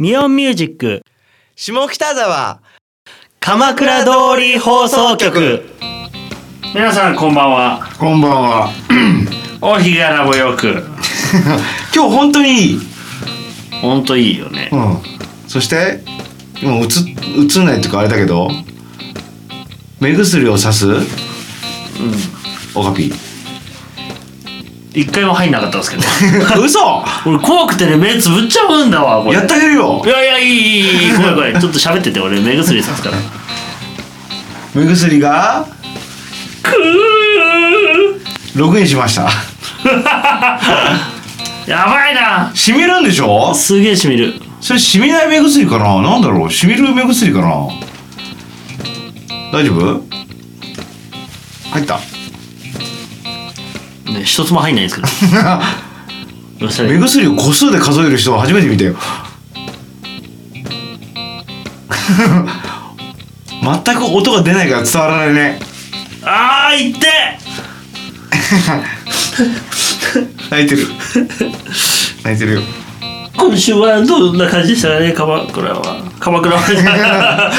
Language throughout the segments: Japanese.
ミオンミュージック下北沢鎌倉通り放送局皆さんこんばんはこんばんは。お日柄もよく 今日本当にいい。ほんといいよねうん。そして、今映映んないっていうかあれだけど、目薬をさす？うん。オカピ一回も入んなかったんですけどー。嘘。俺怖くてね目つぶっちゃうんだわこれやってあげるよい。やいやいいいいいいごめんごめんちょっと喋ってて俺目薬さすから目薬がくログインしました。ーやばいな染みるんでしょ？すげえしみるそれ染みない目薬かな？なんだろう？染みる目薬かな？大丈夫？入った。ね一つも入んないんですけど。目薬を個数で数える人は初めて見たよ。全く音が出ないから伝わらないね。あーい！っ て泣いてる。泣いてるよ。今週はどんな感じでしたかね？鎌倉は。鎌倉は。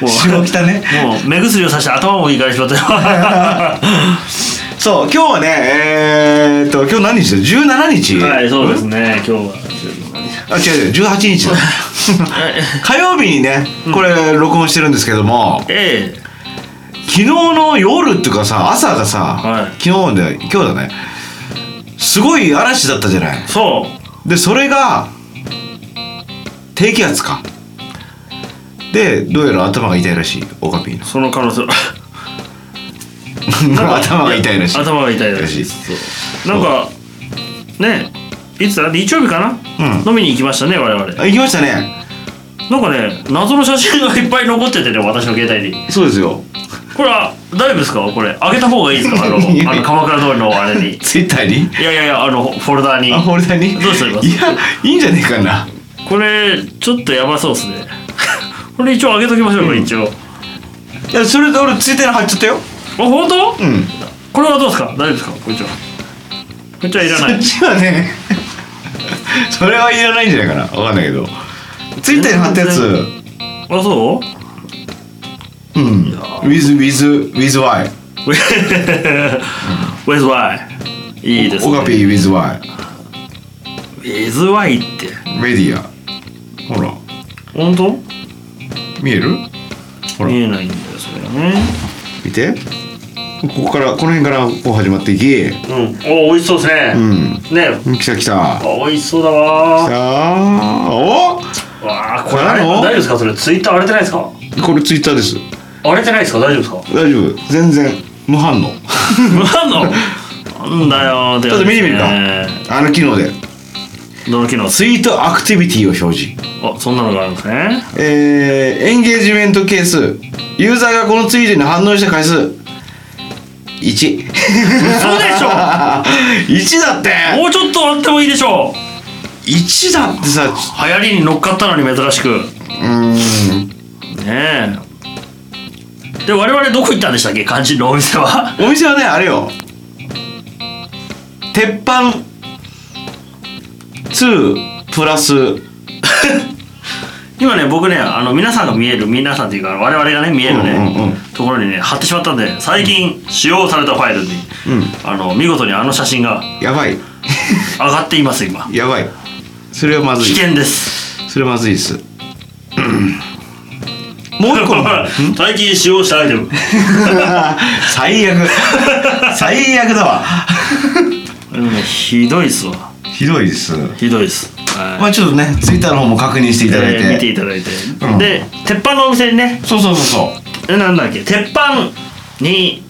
もう。下北ね。もう目薬をさして頭もいいからしまったよそう今日はねえー、っと今日何日だ？17日。はいそうですね。今日は。あ違う違う18日だ。火曜日にねこれ録音してるんですけども、ええ。昨日の夜っていうかさ朝がさ、はい。昨日で今日だね。すごい嵐だったじゃない。そう。でそれが低気圧か。でどうやら頭が痛いらしい。オカピーその可能性。の 頭が痛いらしい。頭が痛いらしい。ですそう。なんかねいつだ日曜日かな、うん。飲みに行きましたね我々。あ行きましたね。なんかね謎の写真がいっぱい残っててね私の携帯に。そうですよ。これは大丈夫ですか？これあげた方がいいですか？あの あの鎌倉通りのあれに。ツイッターに？いやいやいやあのフォルダーに。あフォルダに？どうしておりますいやいいんじゃねえかな。これちょっとやばそうっすね。これ一応あげときましょうか、一応。いやそれで俺ツイッターに貼っちゃったよあ本当、うん。これはどうですか？大丈夫ですか？こんにちは。こんにちはいらない。そっちはね それはいらないんじゃないかな。わかんないけど。ツイッターに貼ったやつ。あそう？うん。with with with y Where's Y? いいですね。オカピー with y Where's Y って。メディア。ほら。本当？見える？ほら。見えないんだよそれがね。見てここからこの辺からこう始まっていき。うん。お美味しそうですね、うん。ね。来た来た。あ美味しそうだわさあおわあこれあれ大丈夫ですか？それツイッター荒れてないですか？これツイッターです。荒れてないですか？大丈夫ですか？大丈夫。全然。無反応。無反応？なんだよちょっと見てみるか。ねあの機能で。どの機能？ツイートアクティビティを表示。あそんなのがあるんですね。えー、エンゲージメント係数。ユーザーがこのツイートに反応した回数1嘘でしょ。1だって。もうちょっとあってもいいでしょ。1だってさう流行りに乗っかったのに珍しく。うーん。ねえ。で我々どこ行ったんでしたっけ？肝心のお店は。お店はねあれよ。鉄板。2プラス。今ね僕ねあの皆さんが見える皆さんっていうか我々がね見えるね、うんうんうんところにね貼ってしまったんで最近使用されたファイルに、うん。あの見事にあの写真がやばい。上がっています今。やばい。それはまずい。危険です。それはまずいです。もう一個。の 最近使用したアイテム。最悪。最悪だわ。でもねひどいっすわ。ひどいです。ひどいっす。はい。まあちょっとねツイッターの方も確認していただいて、えー見ていただいて、うん。で鉄板のお店にね。そうそうそうそうえなんだっけ？鉄板に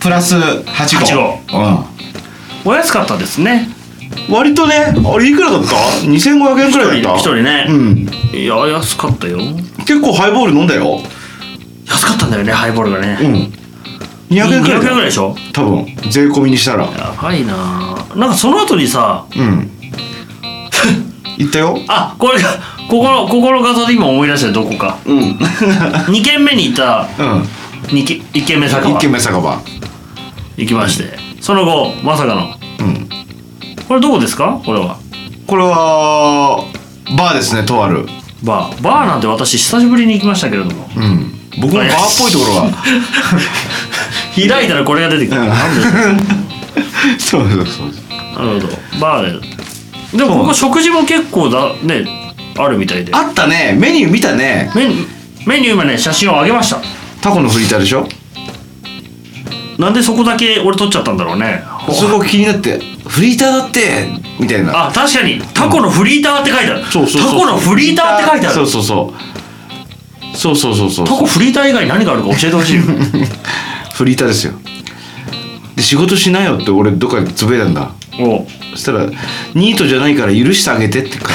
プラス8 8号。号お安かったですね。うん、割とねあれいくらだった？2500円くらいだった。一人ねうん。いや安かったよ。結構ハイボール飲んだよ。安かったんだよねハイボールがね、うん。200円くらい200だ円ぐらいでしょ？多分。税込みにしたら。やばいな。なんかその後にさうん。行ったよ。あこれここのここの画像で今思い出したよどこか。うん。うん2軒目に行った2軒1軒目酒場。一軒目酒場。行きましてその後まさかの。うん。これどこですか？これは。これはバーですねとある。バー。バーなんて私久しぶりに行きましたけれども。うん。僕もバーっぽいところが。開いたらこれが出てくる。なんで そうそうそうなるほど。バーで。でもここ食事も結構だねあるみたいで。あったね。メニュー見たね。メニメニュー今ね写真をあげました。タコのフリーターでしょ？なんでそこだけ俺撮っちゃったんだろうね。すごく気になってフリーターだってみたいな。あ確かに。タコのフリーターって書いてある、そうそうそうタコのフリーターって書いてある。そうそうそう。そうそうそうそう。タコフリーター以外に何があるか教えてほしいよ。フリーターですよ。で仕事しなよって俺どっかでつぶやいたんだそしたら「ニートじゃないから許してあげて」ってか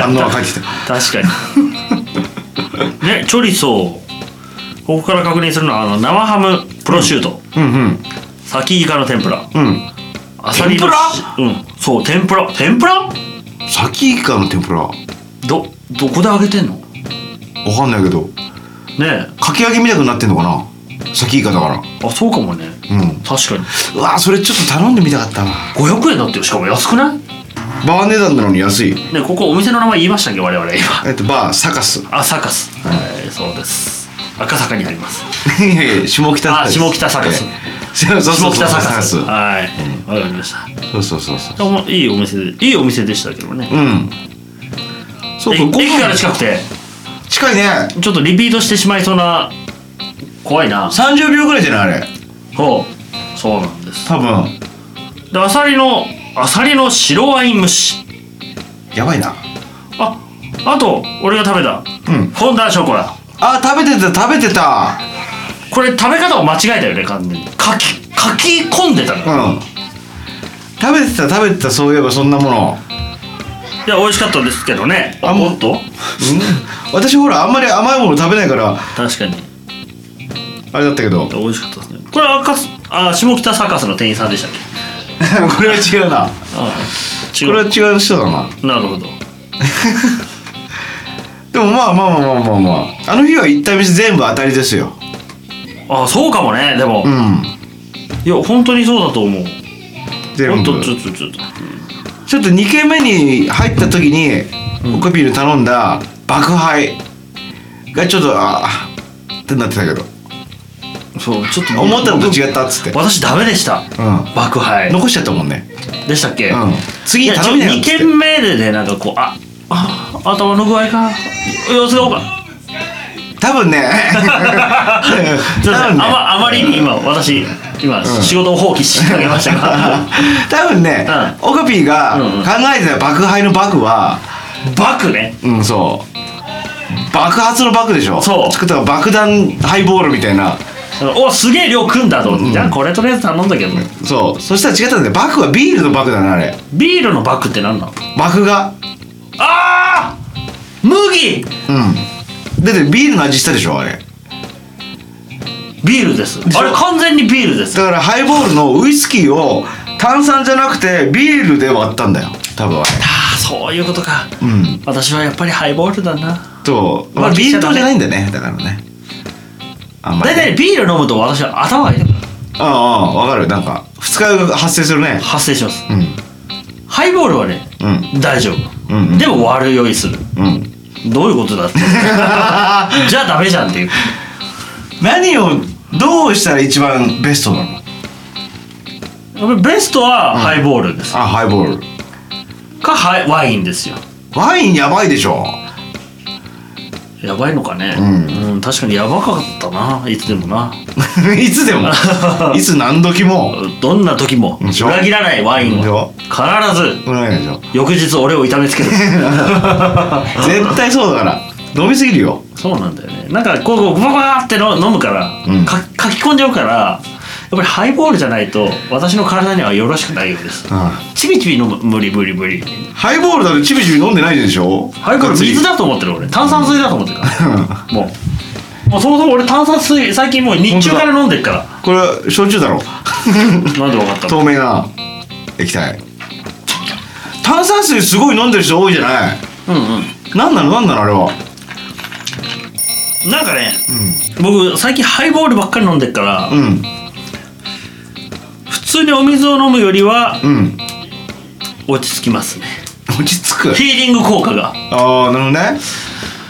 反応が返ってきた。確かに。ねチョリソー。ここから確認するのはあの生ハムプロシュート、うんうん。先イカの天ぷら。うん。アサリの天ぷら？うん。そう天ぷら？天ぷら？サキイカの天ぷら？わどどこで揚げてんの？かんないけど。ねかき揚げみたくなってんのかな？サキイカだから。えあそうかもね。うん。確かに。うわそれちょっと頼んでみたかったな。500円だってよしかも。安くない？バー値段なのに安い。ねここお店の名前言いましたっけ？我々今。えっとバーサカス。あサカス。はいそうです。赤坂にあります。いやいや下北あ下北サカス。ええ。そうそうそう下北サカス。はい。わかりました。スそうそうそうそう。でもいいお店でいいお店でしたけどね。うん。そうえかご飯駅から近くて。近いね。ちょっとリピートしてしまいそうな怖いな。30秒ぐらいじゃないあれ。そう。そうなんです。多分。でアサリのアサリの白ワイン蒸し。やばいな。ああと俺が食べた。うん。フォンダーショコラ。あ食べてた食べてた。これ食べ方を間違えたよね完全に。かきかき込んでたの。うん。食べてた食べてたそういえばそんなもの。いや美味しかったですけどね。ああもっと？う ん私ほらあんまり甘いもの食べないから。確かにあれだったけど。美味しかったですね。これ赤すあ下北サーカスの店員さんでしたっけ？これは違うな。これはう違う人だな。なるほど。でもまあまあまあまあまあまあ。あの日は行った店全部当たりですよ。あそうかもねでも、いうん。や本当にそうだと思う。全部。ちょっとちょっと。ちょっと2軒目に入った時に、オカピール頼んだ爆敗がちょっとあーってなってたけどそうちょっと思ったのと違ったっつって。私ダメでした。うん。爆敗。残しちゃったもんね。でしたっけ、うん。次いやちょ2頼みなよっつって。軒目でねなんかこうああ頭の具合か？様子がおか多分ね。すいません。多分ね。あまあまりに今私今、仕事を放棄しかけましたが 多分ね、オカピーがうんうん。考えてた爆敗の爆はバクね？うんそう。爆発の爆でしょ。そう。作った爆弾ハイボールみたいなおすげえ量組んだと思って、じゃあこれとりあえず頼んだけどそう。そしたら違ったんだよ。爆はビールの爆だなあれ。ビールのバクって何なの？爆が。ああ麦！うん。だってビールの味したでしょあれ。ビールです。あれ完全にビールです。だからハイボールのウイスキーを炭酸じゃなくてビールで割ったんだよ。多分。あれああそういうことか。うん。私はやっぱりハイボールだな。とまあビール糖じゃないんだね。だからねあんまり。大体ビール飲むと私は頭が痛くなる。ああわかる。なんか二日酔いが発生するね。発生します。うん。ハイボールはねうん。大丈夫、うんうん。でも悪酔いする。うん。どういうことだって。じゃあダメじゃんっていう。何をどうしたら一番ベストなの？やっぱりベストはハイボールです、あハイボール。かハイワインですよ。ワインやばいでしょやばいのかね。うん。うん確かにやばかったな。いつでもな。いつでも？いつ何時も？どんな時も。でしょ？裏切らないワインでしはょ？必ず。うないでしょ？翌日俺を痛めつける。絶対そうだから。飲みすぎるよ。そうなんだよね。なんかこうこうババーっての飲むから、うん。か書き込んじゃうからぱりハイボールじゃないと私の体にはよろしくないようです。あちびちび飲む無理無理無理。ハイボールだってちびちび飲んでないでしょ。ハイボール水だと思ってる俺。炭酸水だと思ってるから。もう。もうそもそも俺炭酸水最近もう日中から飲んでるから。これは焼酎だろ。なんで分かったの？透明な。液体。炭酸水すごい飲んでる人多いじゃない。うんうん。何なの？何なの？あれは。なんかね、僕最近ハイボールばっかり飲んでるから、うん。普通にお水を飲むよりはうん。落ち着きますね。落ち着く。ヒーリング効果が。ああなるほどね。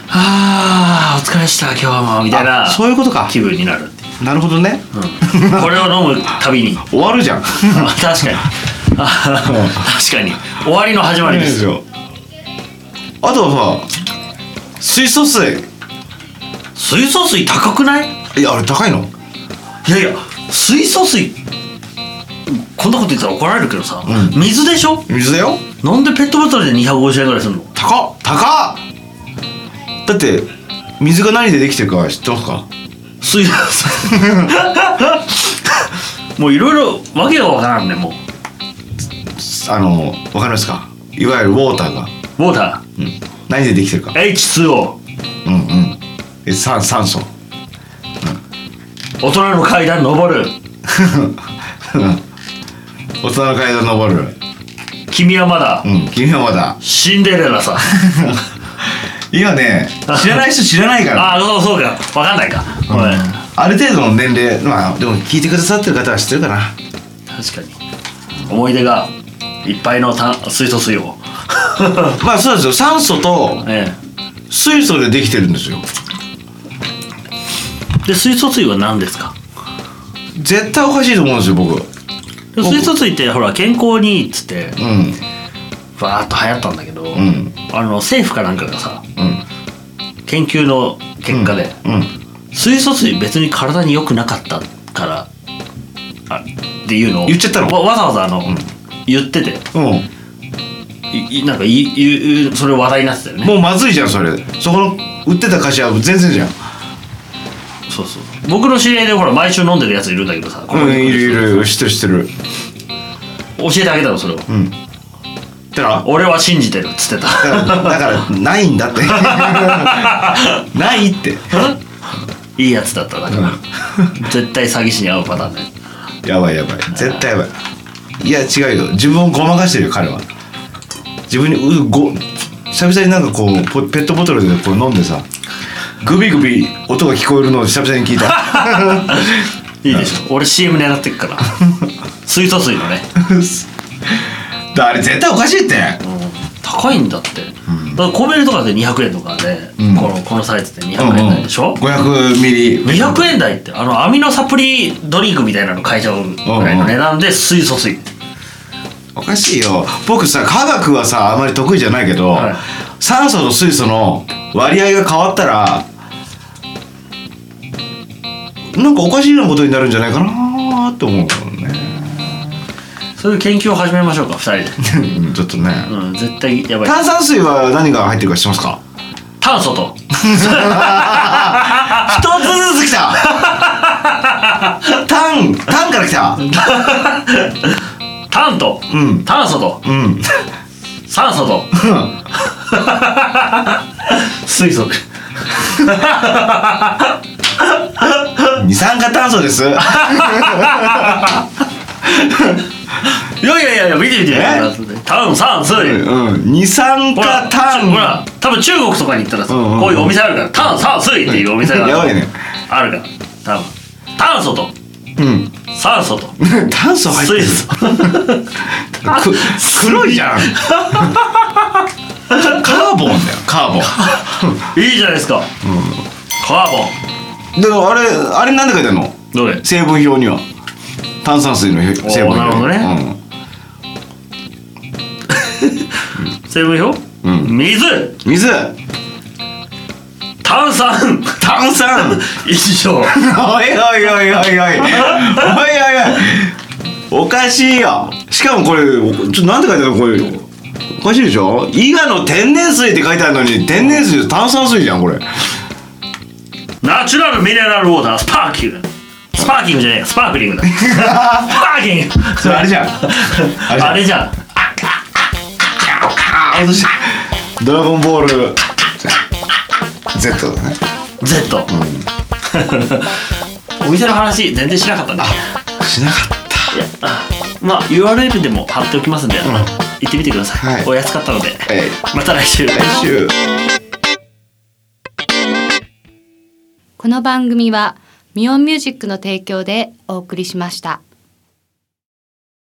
あーお疲れでした今日もみたいなあそういうことか。気分になるなるほどね、これを飲むたびに。終わるじゃん。あ 確かに。あ 確かに。終わりの始まりです。よあとはさ水素水。水素水高くない？いやあれ高いの？いやいや水素水こんなこと言ったら怒られるけどさ、うん。水でしょ？水だよ。なんでペットボトルで250円ぐらいするの？高っ。高っ。だって水が何でできてるか知ってますか？水素 もういろいろわけがわからんねもあのわかりますか？いわゆるウォーターが、うウォータうん、何でできてるか。ー H2O うんうん。え酸酸素大人の階段登る 大人の階段登る。君はまだうん君はまだ。シンデレラさ。今ね知らない人知らないから。ああそうそうか。わかんないか、ごめん。ある程度の年齢まあでも聞いてくださってる方は知ってるかな。確かに。思い出がいっぱいの炭水素水を。まあそうですよ。酸素とえ水素でできてるんですよ。えで水素水は何ですか？絶対おかしいと思うんですよ僕。で水素水ってほら健康にいいっつってうん。バーッと流行ったんだけど、ん。あの政府かなんかがさうん。研究の結果で、うん。水素水別に体に良くなかったからあっていうのを言っちゃったの？わわざわざあの、言っててうん。いいなんかいいいそれ話題になってたよね。もうまずいじゃんそれ。そこの売ってた菓子は全然じゃん。そうそう僕の知り合いでほら毎週飲んでるやついるんだけどさうんいるいる知ってる知ってる。教えてあげたのそれを。うんだから俺は信じてるっつってた。だからないんだって。ないって。いいやつだっただから、絶対詐欺師に遭うパターンねやばいやばい。絶対やばい。いや違うよ。自分をごまかしてるよ彼は。自分にうご久々になんかこうポペットボトルでこう飲んでさグビグビ音が聞こえるのを久々に聞いた。いいでしょ。俺 CM 狙ってっから。水素水のね。だあれ絶対おかしいって。高いんだって、だからコンビニとかで200円とかで、うん。このこのサイズで200円台でしょ、500ミリ。200円台ってあのアミノサプリドリンクみたいなの買えちゃうぐらいの値段で水素水。おかしいよ。僕さ科学はさあまり得意じゃないけど、はい酸素と水素の割合が変わったらなんかおかしいなことになるんじゃないかなって思うけどね。そういう研究を始めましょうか2人で。う んちょっとね、うん絶対やばい。炭酸水は何が入ってるか知ってますか？炭素と。一つずつ来た。炭炭から来た。炭と、うん。炭素と。うん酸素と。水素。二酸化炭素です。いやいやいやいや見て見て。え？炭酸水、うん二酸ほら化炭。ほら多分中国とかに行ったらさ、うんうんうん。こういうお店あるから炭酸水っていうお店があるから多分。炭素と。うん酸素と。炭素入ってる。水素。く黒いじゃん。カーボンだよカーボン。いいじゃないですか、カーボン。でもあれあれなんで書いてあるの？どれ？成分表には。炭酸水の成分表。なるほどね。成分表、うん。水。うん、水炭酸。炭酸。一緒おいおいおいおいおい。おいおいおい。おかしいよ。しかもこれちょなんて書いてあるのこれおかしいでしょ？伊賀の天然水って書いてあるのに天然水炭酸水じゃんこれ。ナチュラルミネラルウォータースパーキュースパーキングじゃねえスパークリングだ。スパーキング。それあれじゃん。あれじゃん。ドラゴンボール。Z だね。Z、お店の話全然しなかったね。しなかった。いやあまあ URL でも貼っておきますんで、行ってみてください、はい。お安かったので、え。また来週。来週。この番組はミオンミュージックの提供でお送りしました。